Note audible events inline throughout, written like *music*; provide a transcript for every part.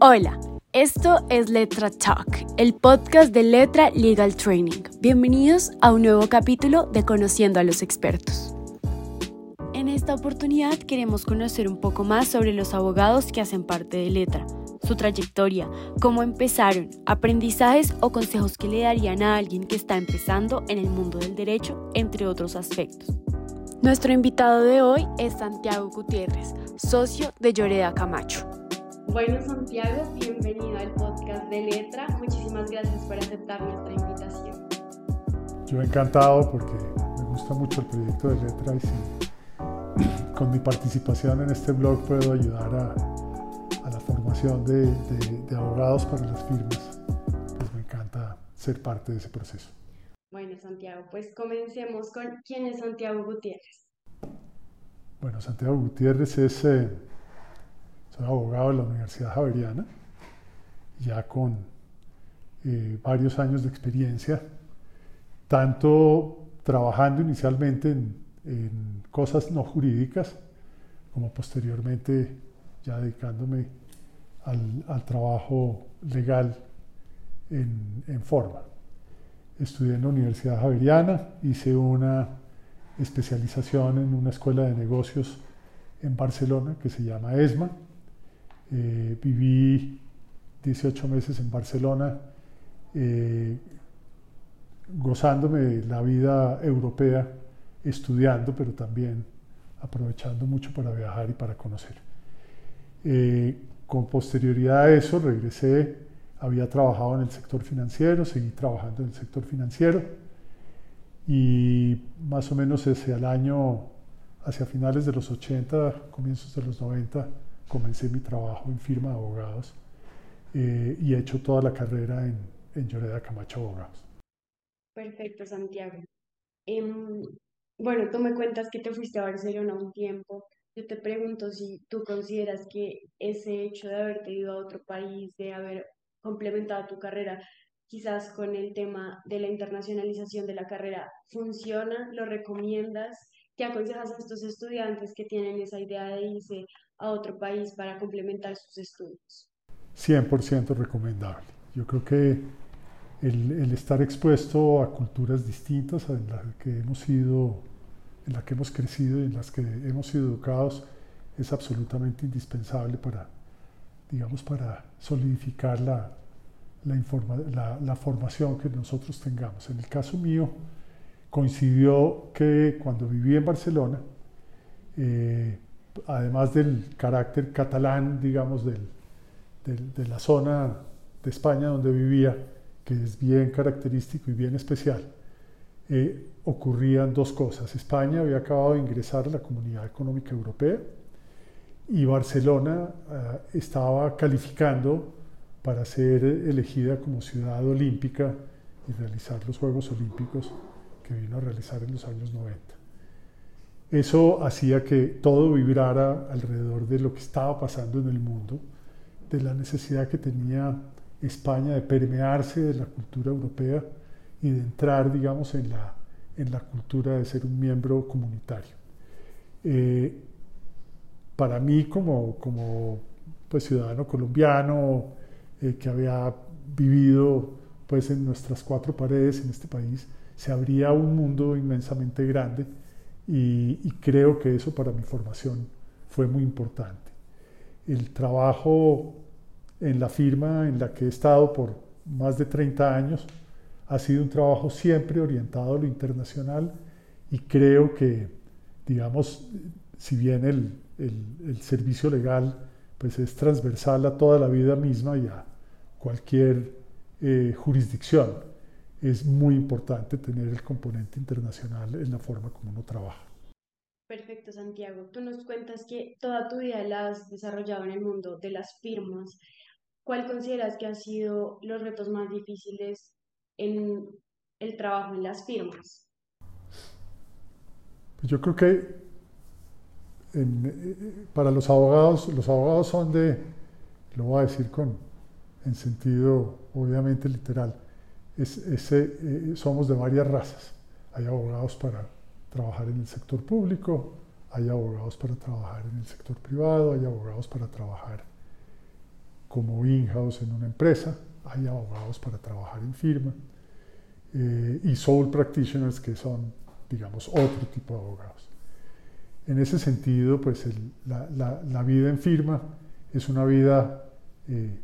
Hola, esto es Letra Talk, el podcast de Letra Legal Training. Bienvenidos a un nuevo capítulo de Conociendo a los expertos. En esta oportunidad queremos conocer un poco más sobre los abogados que hacen parte de Letra, su trayectoria, cómo empezaron, aprendizajes o consejos que le darían a alguien que está empezando en el mundo del derecho, entre otros aspectos. Nuestro invitado de hoy es Santiago Gutiérrez, socio de Lloreda Camacho. Bueno, Santiago, bienvenido al podcast de Letra. Muchísimas gracias por aceptar nuestra invitación. Yo encantado porque me gusta mucho el proyecto de Letra y con mi participación en este blog puedo ayudar a, la formación de, de abogados para las firmas, pues me encanta ser parte de ese proceso. Bueno, Santiago, pues comencemos con quién es Santiago Gutiérrez. Bueno, Santiago Gutiérrez es eh, soy abogado de la Universidad Javeriana, ya con eh, varios años de experiencia, tanto trabajando inicialmente en, cosas no jurídicas, como posteriormente ya dedicándome al, trabajo legal en, en, forma. Estudié en la Universidad Javeriana, hice una especialización en una escuela de negocios en Barcelona que se llama ESMA, eh, viví 18 meses en Barcelona, eh, gozándome la vida europea, estudiando, pero también aprovechando mucho para viajar y para conocer. Eh, con posterioridad a eso regresé, había trabajado en el sector financiero, seguí trabajando en el sector financiero y más o menos hacia el año, hacia finales de los 80, comienzos de los 90, comencé mi trabajo en firma de abogados eh, y he hecho toda la carrera en, en Lloreda Camacho Abogados. Perfecto, Santiago. Em, bueno, tú me cuentas que te fuiste a Barcelona un tiempo. Yo te pregunto si tú consideras que ese hecho de haberte ido a otro país, de haber complementado tu carrera, quizás con el tema de la internacionalización de la carrera, funciona, lo recomiendas, ¿qué aconsejas a estos estudiantes que tienen esa idea de irse a otro país para complementar sus estudios. 100% recomendable. Yo creo que el, estar expuesto a culturas distintas en las que hemos sido, en las que hemos crecido y en las que hemos sido educados es absolutamente indispensable para, digamos, para solidificar la, la, la, formación que nosotros tengamos. En el caso mío, coincidió que cuando viví en Barcelona, eh, además del carácter catalán, digamos, de la zona de España donde vivía, que es bien característico y bien especial, eh, ocurrían dos cosas. España había acabado de ingresar a la Comunidad Económica Europea y Barcelona eh, estaba calificando para ser elegida como ciudad olímpica y realizar los Juegos Olímpicos que vino a realizar en los años 90. Eso hacía que todo vibrara alrededor de lo que estaba pasando en el mundo, de la necesidad que tenía España de permearse de la cultura europea y de entrar, digamos, en la, en la cultura de ser un miembro comunitario. Eh, para mí, como, como pues, ciudadano colombiano eh, que había vivido pues, en nuestras cuatro paredes en este país, se abría un mundo inmensamente grande y, creo que eso para mi formación fue muy importante. El trabajo en la firma en la que he estado por más de 30 años ha sido un trabajo siempre orientado a lo internacional y creo que, digamos, si bien el, el, servicio legal pues es transversal a toda la vida misma y a cualquier eh, jurisdicción, es muy importante tener el componente internacional en la forma como uno trabaja. Perfecto, Santiago. Tú nos cuentas que toda tu vida la has desarrollado en el mundo de las firmas. ¿Cuál consideras que han sido los retos más difíciles en el trabajo en las firmas? Pues yo creo que eh, para los abogados, los abogados son de, lo voy a decir con, en sentido obviamente literal, eh, somos de varias razas. Hay abogados para trabajar en el sector público, hay abogados para trabajar en el sector privado, hay abogados para trabajar como in-house en una empresa, hay abogados para trabajar en firma, eh, y sole practitioners que son, digamos, otro tipo de abogados. En ese sentido, pues la, vida en firma es una vida eh,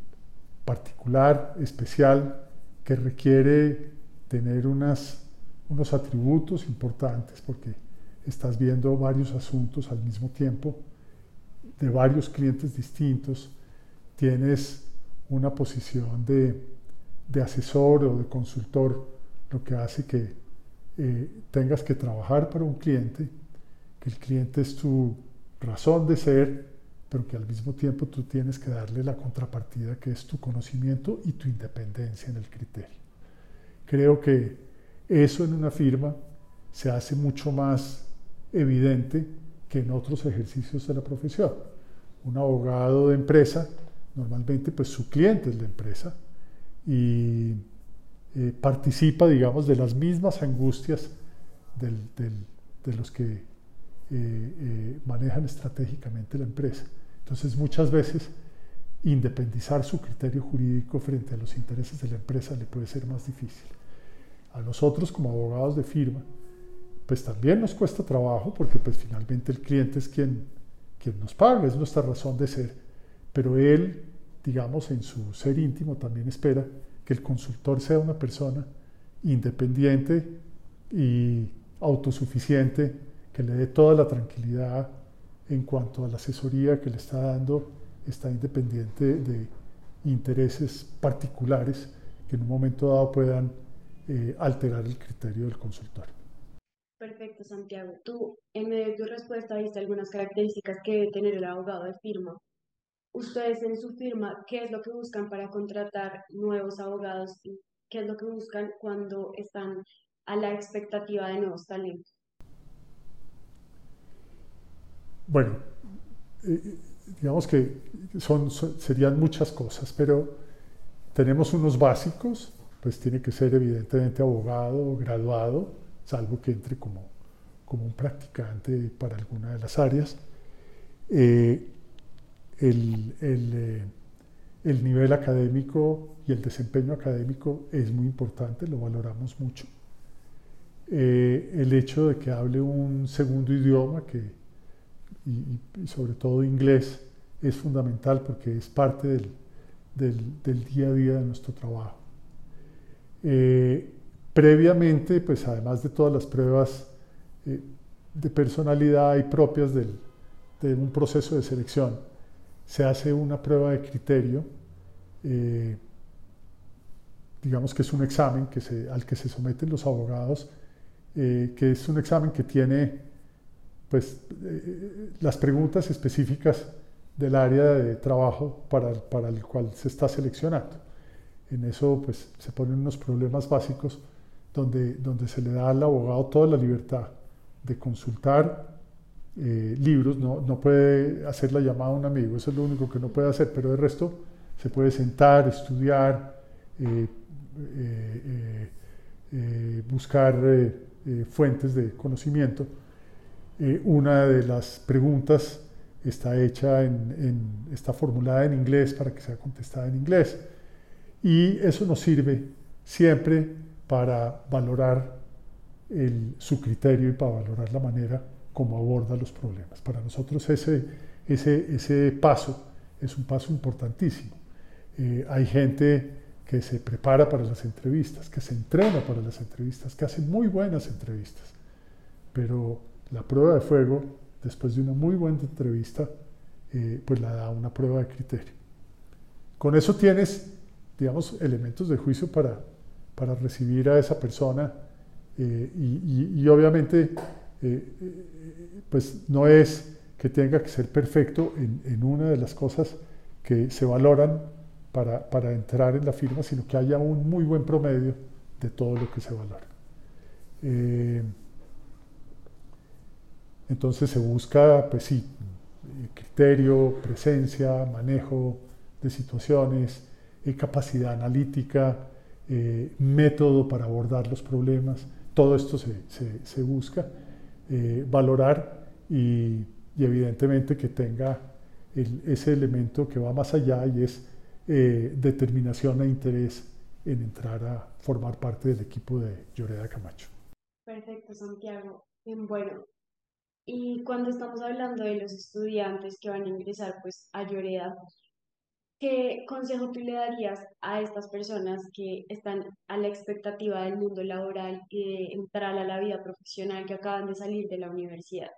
particular, especial, que requiere tener unos atributos importantes porque estás viendo varios asuntos al mismo tiempo de varios clientes distintos, tienes una posición de, de asesor o de consultor, lo que hace que eh, tengas que trabajar para un cliente, que el cliente es tu razón de ser, pero que al mismo tiempo tú tienes que darle la contrapartida que es tu conocimiento y tu independencia en el criterio. Creo que eso en una firma se hace mucho más evidente que en otros ejercicios de la profesión. Un abogado de empresa, normalmente pues su cliente es la empresa y eh, participa, digamos, de las mismas angustias de los que eh, eh, manejan estratégicamente la empresa. Entonces muchas veces independizar su criterio jurídico frente a los intereses de la empresa le puede ser más difícil. A nosotros como abogados de firma, pues también nos cuesta trabajo porque pues finalmente el cliente es quien, quien nos paga, es nuestra razón de ser, pero él, digamos, en su ser íntimo también espera que el consultor sea una persona independiente y autosuficiente, que le dé toda la tranquilidad en cuanto a la asesoría que le está dando, está independiente de intereses particulares que en un momento dado puedan eh, alterar el criterio del consultor. Perfecto, Santiago. Tú, en medio de tu respuesta, diste algunas características que debe tener el abogado de firma. Ustedes en su firma, ¿qué es lo que buscan para contratar nuevos abogados? ¿Qué es lo que buscan cuando están a la expectativa de nuevos talentos? Bueno, eh, digamos que serían muchas cosas, pero tenemos unos básicos, pues tiene que ser evidentemente abogado, graduado, salvo que entre como, como un practicante para alguna de las áreas. Eh, el, eh, el, nivel académico y el desempeño académico es muy importante, lo valoramos mucho. el hecho de que hable un segundo idioma que y, sobre todo inglés es fundamental porque es parte del, del, día a día de nuestro trabajo. Eh, previamente, pues además de todas las pruebas eh, de personalidad y propias del, de un proceso de selección, se hace una prueba de criterio, eh, digamos que es un examen que se, al que se someten los abogados, que es un examen que tiene pues, eh, las preguntas específicas del área de trabajo para, para, el cual se está seleccionando. En eso pues, se ponen unos problemas básicos donde, donde se le da al abogado toda la libertad de consultar eh, libros, no, no, puede hacer la llamada a un amigo, eso es lo único que no puede hacer, pero el resto se puede sentar, estudiar, eh, buscar fuentes de conocimiento eh, una de las preguntas está hecha en, está formulada en inglés para que sea contestada en inglés. Y eso nos sirve siempre para valorar su criterio y para valorar la manera como aborda los problemas. Para nosotros ese, ese, ese paso es un paso importantísimo. Eh, hay gente que se prepara para las entrevistas, que se entrena para las entrevistas, que hace muy buenas entrevistas, pero la prueba de fuego, después de una muy buena entrevista, eh, pues la da una prueba de criterio. Con eso tienes, digamos, elementos de juicio para, para recibir a esa persona eh, y, obviamente, eh, pues no es que tenga que ser perfecto en, una de las cosas que se valoran para, para, entrar en la firma, sino que haya un muy buen promedio de todo lo que se valora. Entonces se busca, pues sí, criterio, presencia, manejo de situaciones, eh, capacidad analítica, eh, método para abordar los problemas. Todo esto se, busca eh, valorar y, evidentemente que tenga ese elemento que va más allá y es determinación e interés en entrar a formar parte del equipo de Lloreda Camacho. Perfecto, Santiago. Bueno, y cuando estamos hablando de los estudiantes que van a ingresar pues a Lloreda, ¿qué consejo tú le darías a estas personas que están a la expectativa del mundo laboral y de entrar a la vida profesional que acaban de salir de la universidad?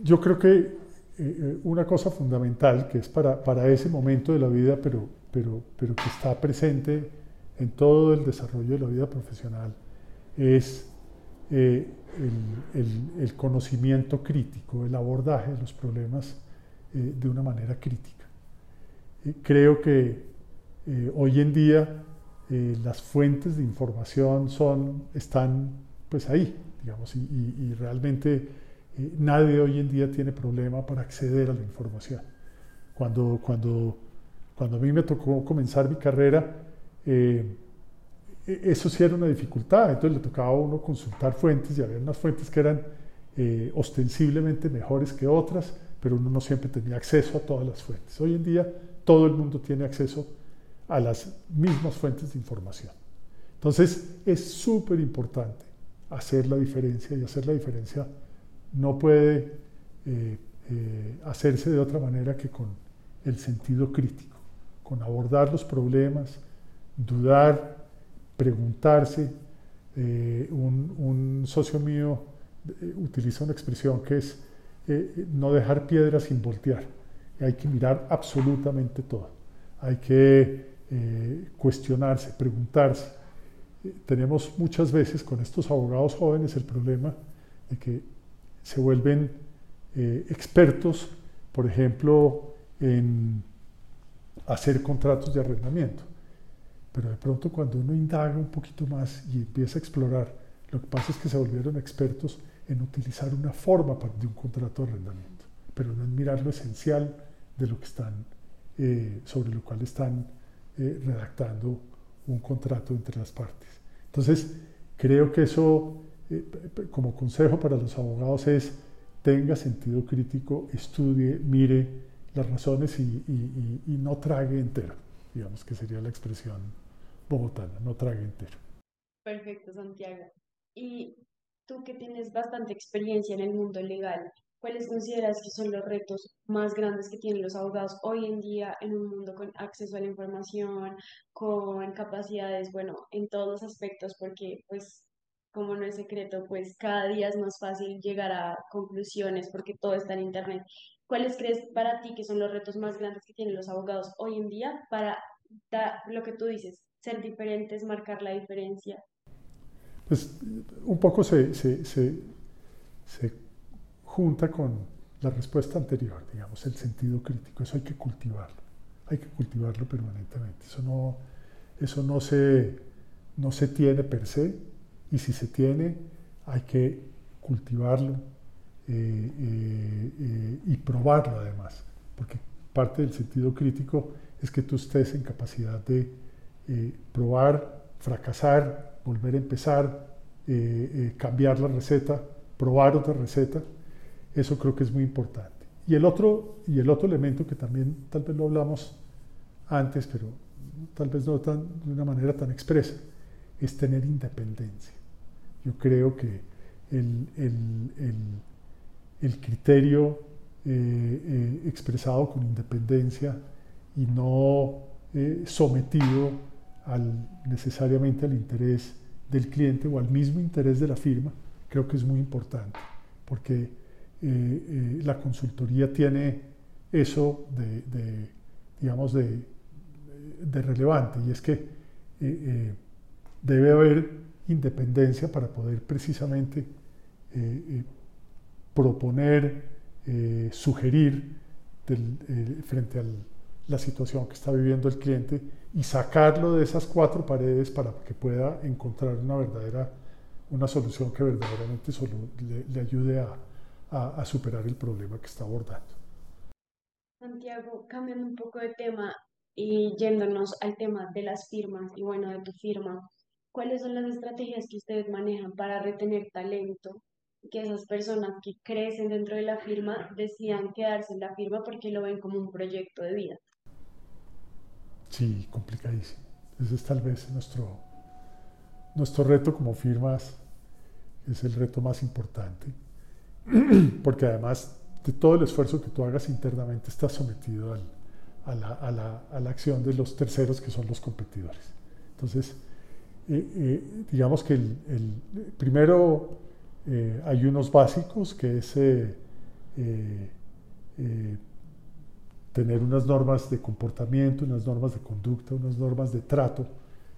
Yo creo que eh, eh, una cosa fundamental que es para, para, ese momento de la vida, pero, pero, pero que está presente en todo el desarrollo de la vida profesional, es eh, el, conocimiento crítico, el abordaje de los problemas eh, de una manera crítica. Eh, creo que hoy en día las fuentes de información son, están pues ahí, digamos, y, realmente nadie hoy en día tiene problema para acceder a la información. Cuando, cuando, cuando a mí me tocó comenzar mi carrera, eso sí era una dificultad, entonces le tocaba a uno consultar fuentes y había unas fuentes que eran eh, ostensiblemente mejores que otras, pero uno no siempre tenía acceso a todas las fuentes. Hoy en día todo el mundo tiene acceso a las mismas fuentes de información. Entonces es súper importante hacer la diferencia y hacer la diferencia no puede eh, eh, hacerse de otra manera que con el sentido crítico, con abordar los problemas, dudar, preguntarse. Eh, un, socio mío eh, utiliza una expresión que es eh, no dejar piedras sin voltear. Hay que mirar absolutamente todo. Hay que cuestionarse, preguntarse. tenemos muchas veces con estos abogados jóvenes el problema de que se vuelven expertos, por ejemplo, en hacer contratos de arrendamiento. Pero de pronto cuando uno indaga un poquito más y empieza a explorar, lo que pasa es que se volvieron expertos en utilizar una forma de un contrato de arrendamiento, pero no en mirar lo esencial de lo que están, eh, sobre lo cual están eh, redactando un contrato entre las partes. Entonces, creo que eso, eh, como consejo para los abogados, es tenga sentido crítico, estudie, mire las razones y, y no trague entero, digamos que sería la expresión bogotana, no trague entero. Perfecto, Santiago. Y tú que tienes bastante experiencia en el mundo legal, ¿cuáles consideras que son los retos más grandes que tienen los abogados hoy en día en un mundo con acceso a la información, con capacidades, bueno, en todos los aspectos, porque pues como no es secreto, pues cada día es más fácil llegar a conclusiones porque todo está en Internet. ¿Cuáles crees para ti que son los retos más grandes que tienen los abogados hoy en día para dar lo que tú dices, ser diferentes, marcar la diferencia? Pues un poco se, se, se, junta con la respuesta anterior, digamos, el sentido crítico. Eso hay que cultivarlo, hay que cultivarlo permanentemente. Eso no, eso no, se, no se tiene per se, y si se tiene, hay que cultivarlo eh, eh, eh, y probarlo además, porque parte del sentido crítico es que tú estés en capacidad de eh, probar, fracasar, volver a empezar, eh, eh, cambiar la receta, probar otra receta, eso creo que es muy importante. Y el, otro, y el otro elemento que también tal vez lo hablamos antes, pero tal vez no tan, de una manera tan expresa, es tener independencia. Yo creo que el, el, el, criterio expresado con independencia y no sometido al, necesariamente al interés del cliente o al mismo interés de la firma, creo que es muy importante, porque eh, eh, la consultoría tiene eso de, digamos, de, relevante, y es que eh, debe haber independencia para poder precisamente proponer, sugerir frente a la situación que está viviendo el cliente y sacarlo de esas cuatro paredes para que pueda encontrar una verdadera, una solución que verdaderamente solo le, ayude a, a, superar el problema que está abordando. Santiago, cambiando un poco de tema y yéndonos al tema de las firmas y bueno, de tu firma, ¿cuáles son las estrategias que ustedes manejan para retener talento que esas personas que crecen dentro de la firma decidan quedarse en la firma porque lo ven como un proyecto de vida. Sí, complicadísimo. Ese es tal vez nuestro, nuestro reto como firmas, es el reto más importante, *clears throat* porque además de todo el esfuerzo que tú hagas internamente está sometido a, la, acción de los terceros que son los competidores. Entonces, eh, eh, digamos que el, primero eh, hay unos básicos que es tener unas normas de comportamiento, unas normas de conducta, unas normas de trato,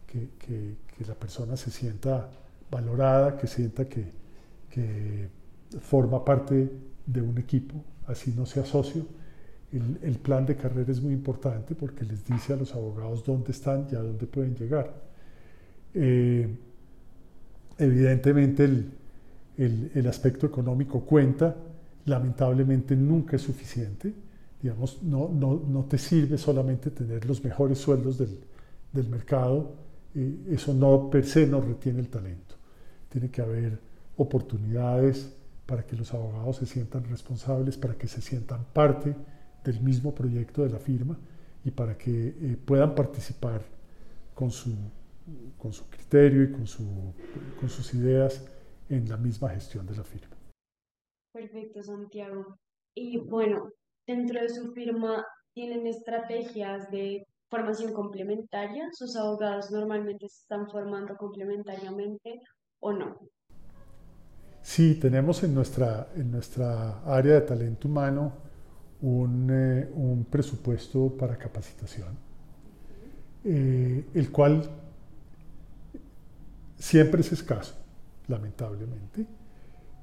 que, que, la persona se sienta valorada, que sienta que, que, forma parte de un equipo, así no sea socio. El, plan de carrera es muy importante porque les dice a los abogados dónde están y a dónde pueden llegar. Eh, evidentemente el, el aspecto económico cuenta, lamentablemente nunca es suficiente Digamos, no, no, no te sirve solamente tener los mejores sueldos del, del mercado, eso no per se no retiene el talento. Tiene que haber oportunidades para que los abogados se sientan responsables, para que se sientan parte del mismo proyecto de la firma y para que eh, puedan participar con su, con su criterio y con, su, con sus ideas en la misma gestión de la firma. Perfecto, Santiago. Y bueno, dentro de su firma tienen estrategias de formación complementaria. ¿Sus abogados normalmente se están formando complementariamente o no? Sí, tenemos en nuestra, en nuestra área de talento humano un, eh, un presupuesto para capacitación, eh, el cual siempre es escaso, lamentablemente,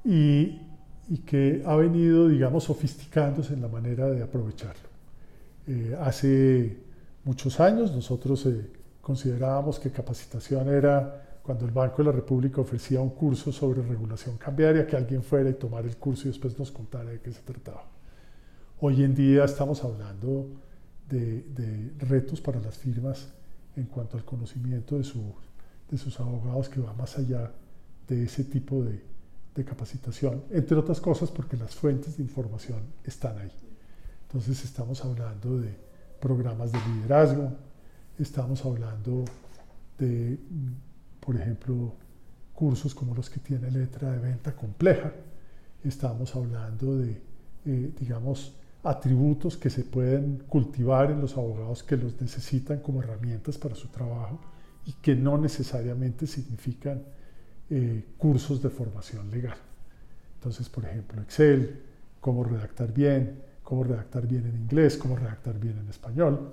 y y que ha venido, digamos, sofisticándose en la manera de aprovecharlo. Eh, hace muchos años nosotros eh, considerábamos que capacitación era cuando el Banco de la República ofrecía un curso sobre regulación cambiaria, que alguien fuera y tomara el curso y después nos contara de qué se trataba. Hoy en día estamos hablando de, de retos para las firmas en cuanto al conocimiento de, su, de sus abogados que va más allá de ese tipo de, de capacitación, entre otras cosas porque las fuentes de información están ahí. Entonces estamos hablando de programas de liderazgo, estamos hablando de, por ejemplo, cursos como los que tiene letra de venta compleja, estamos hablando de, eh, digamos, atributos que se pueden cultivar en los abogados que los necesitan como herramientas para su trabajo y que no necesariamente significan eh, cursos de formación legal. Entonces, por ejemplo, Excel, cómo redactar bien, cómo redactar bien en inglés, cómo redactar bien en español.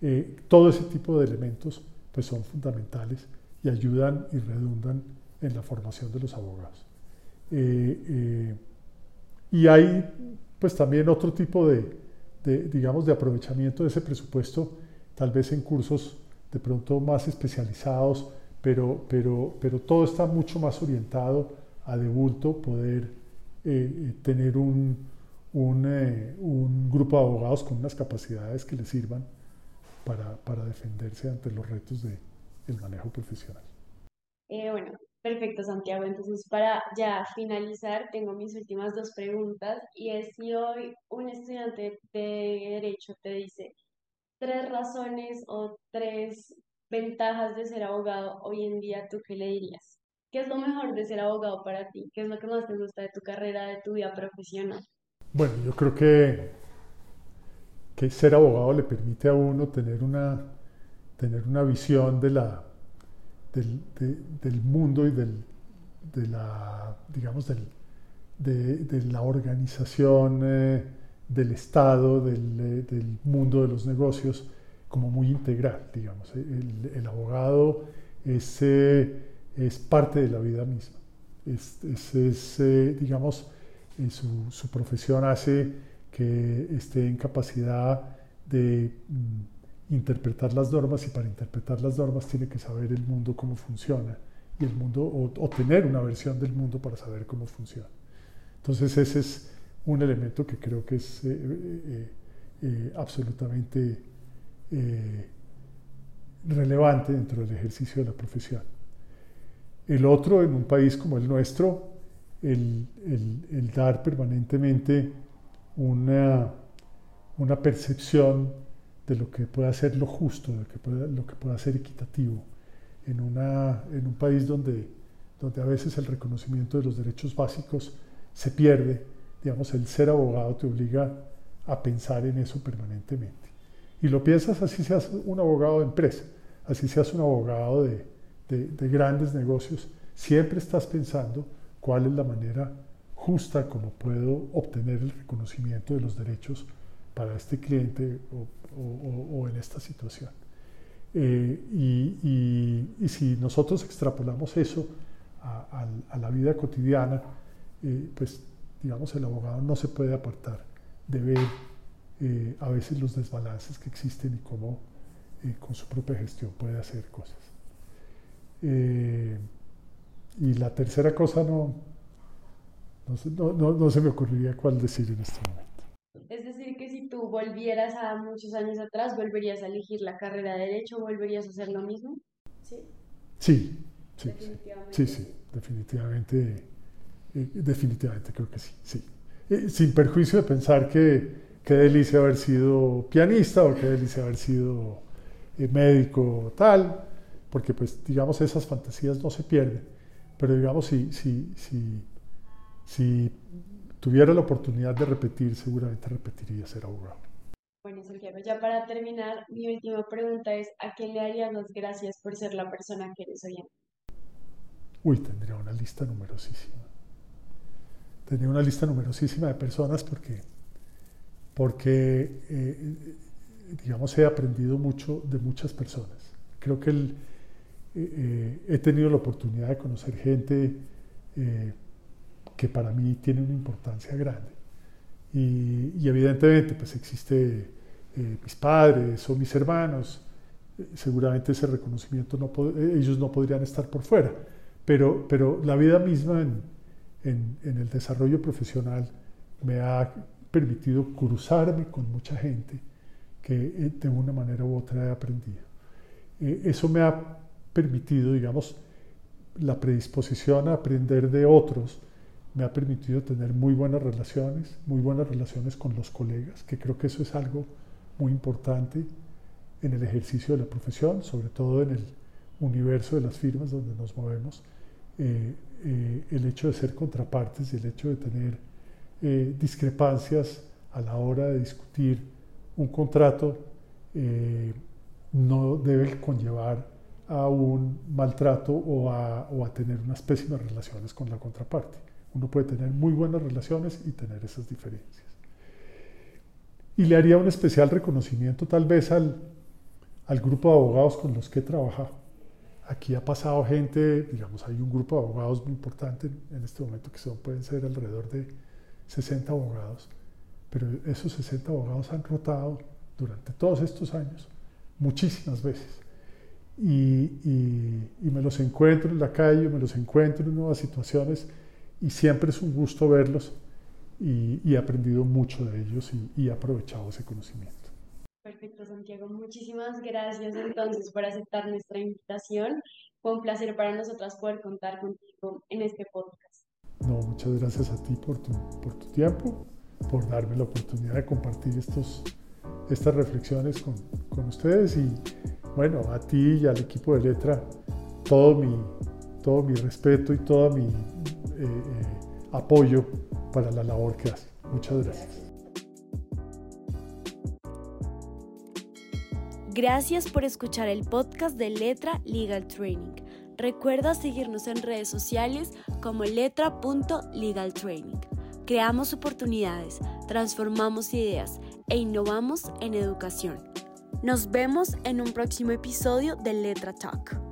Eh, todo ese tipo de elementos pues, son fundamentales y ayudan y redundan en la formación de los abogados. Eh, y hay pues también otro tipo de, de, digamos, de aprovechamiento de ese presupuesto, tal vez en cursos de pronto más especializados pero, pero, pero todo está mucho más orientado a de bulto poder eh, eh, tener un, eh, un, grupo de abogados con unas capacidades que les sirvan para, para defenderse ante los retos del el manejo profesional. bueno, perfecto Santiago. Entonces, para ya finalizar, tengo mis últimas dos preguntas y es si hoy un estudiante de derecho te dice tres razones o tres ventajas de ser abogado hoy en día, ¿tú qué le dirías? ¿Qué es lo mejor de ser abogado para ti? ¿Qué es lo que más te gusta de tu carrera, de tu vida profesional? Bueno, yo creo que, que ser abogado le permite a uno tener una, tener una visión de la, del, mundo y del, de la, digamos, del, de, la organización eh, del Estado, eh, del, mundo de los negocios, como muy integral, digamos. El, abogado es, eh, es, parte de la vida misma. Es, es, eh, digamos, su, su, profesión hace que esté en capacidad de mm, interpretar las normas y para interpretar las normas tiene que saber el mundo cómo funciona y el mundo o, tener una versión del mundo para saber cómo funciona. Entonces ese es un elemento que creo que es eh, absolutamente eh, relevante dentro del ejercicio de la profesión. El otro, en un país como el nuestro, el, el, dar permanentemente una, una percepción de lo que pueda ser lo justo, de lo que pueda, ser equitativo en, una, en un país donde, donde a veces el reconocimiento de los derechos básicos se pierde, digamos, el ser abogado te obliga a pensar en eso permanentemente. Y lo piensas así seas un abogado de empresa, así seas un abogado de, de, grandes negocios, siempre estás pensando cuál es la manera justa como puedo obtener el reconocimiento de los derechos para este cliente o, en esta situación. Eh, y, si nosotros extrapolamos eso a, la vida cotidiana, eh, pues digamos el abogado no se puede apartar de ver eh, a veces los desbalances que existen y cómo con su propia gestión puede hacer cosas. y la tercera cosa no, no, no, no se me ocurriría cuál decir en este momento. Es decir, que si tú volvieras a muchos años atrás, ¿volverías a elegir la carrera de Derecho? ¿Volverías a hacer lo mismo? Sí. Sí, sí, sí, sí, definitivamente, eh, definitivamente creo que sí, sí. Eh, sin perjuicio de pensar que qué delicia haber sido pianista o qué delicia haber sido eh, médico tal, porque pues digamos esas fantasías no se pierden, pero digamos si, si, si, si tuviera la oportunidad de repetir, seguramente repetiría ser abogado. Bueno, Santiago, ya para terminar, mi última pregunta es, ¿a quién le darías las gracias por ser la persona que eres hoy en Uy, tendría una lista numerosísima. Tendría una lista numerosísima de personas porque, porque eh, digamos, he aprendido mucho de muchas personas. Creo que eh, eh, he tenido la oportunidad de conocer gente que para mí tiene una importancia grande. Y, evidentemente, pues existe mis padres o mis hermanos, seguramente ese reconocimiento no ellos no podrían estar por fuera, pero, pero la vida misma en, en, el desarrollo profesional me ha permitido cruzarme con mucha gente que de una manera u otra he aprendido. eso me ha permitido, digamos, la predisposición a aprender de otros, me ha permitido tener muy buenas relaciones, muy buenas relaciones con los colegas, que creo que eso es algo muy importante en el ejercicio de la profesión, sobre todo en el universo de las firmas donde nos movemos. Eh, eh, el hecho de ser contrapartes y el hecho de tener eh, discrepancias a la hora de discutir un contrato no debe conllevar a un maltrato o a, o a tener unas pésimas relaciones con la contraparte. Uno puede tener muy buenas relaciones y tener esas diferencias. Y le haría un especial reconocimiento tal vez al, al grupo de abogados con los que he. Aquí ha pasado gente, digamos, hay un grupo de abogados muy importante en este momento que son, pueden ser alrededor de 60 abogados, pero esos 60 abogados han rotado durante todos estos años muchísimas veces. Y, y, y, me los encuentro en la calle, me los encuentro en nuevas situaciones y siempre es un gusto verlos y, he aprendido mucho de ellos y, he aprovechado ese conocimiento. Perfecto, Santiago. Muchísimas gracias entonces por aceptar nuestra invitación. Fue un placer para nosotras poder contar contigo en este podcast. No, muchas gracias a ti por tu, por tu tiempo, por darme la oportunidad de compartir estos, estas reflexiones con, con ustedes y bueno, a ti y al equipo de letra, todo mi, todo mi respeto y todo mi eh, eh, apoyo para la labor que hace. Muchas gracias. Gracias por escuchar el podcast de Letra Legal Training. Recuerda seguirnos en redes sociales como letra.legaltraining. Creamos oportunidades, transformamos ideas e innovamos en educación. Nos vemos en un próximo episodio de Letra Talk.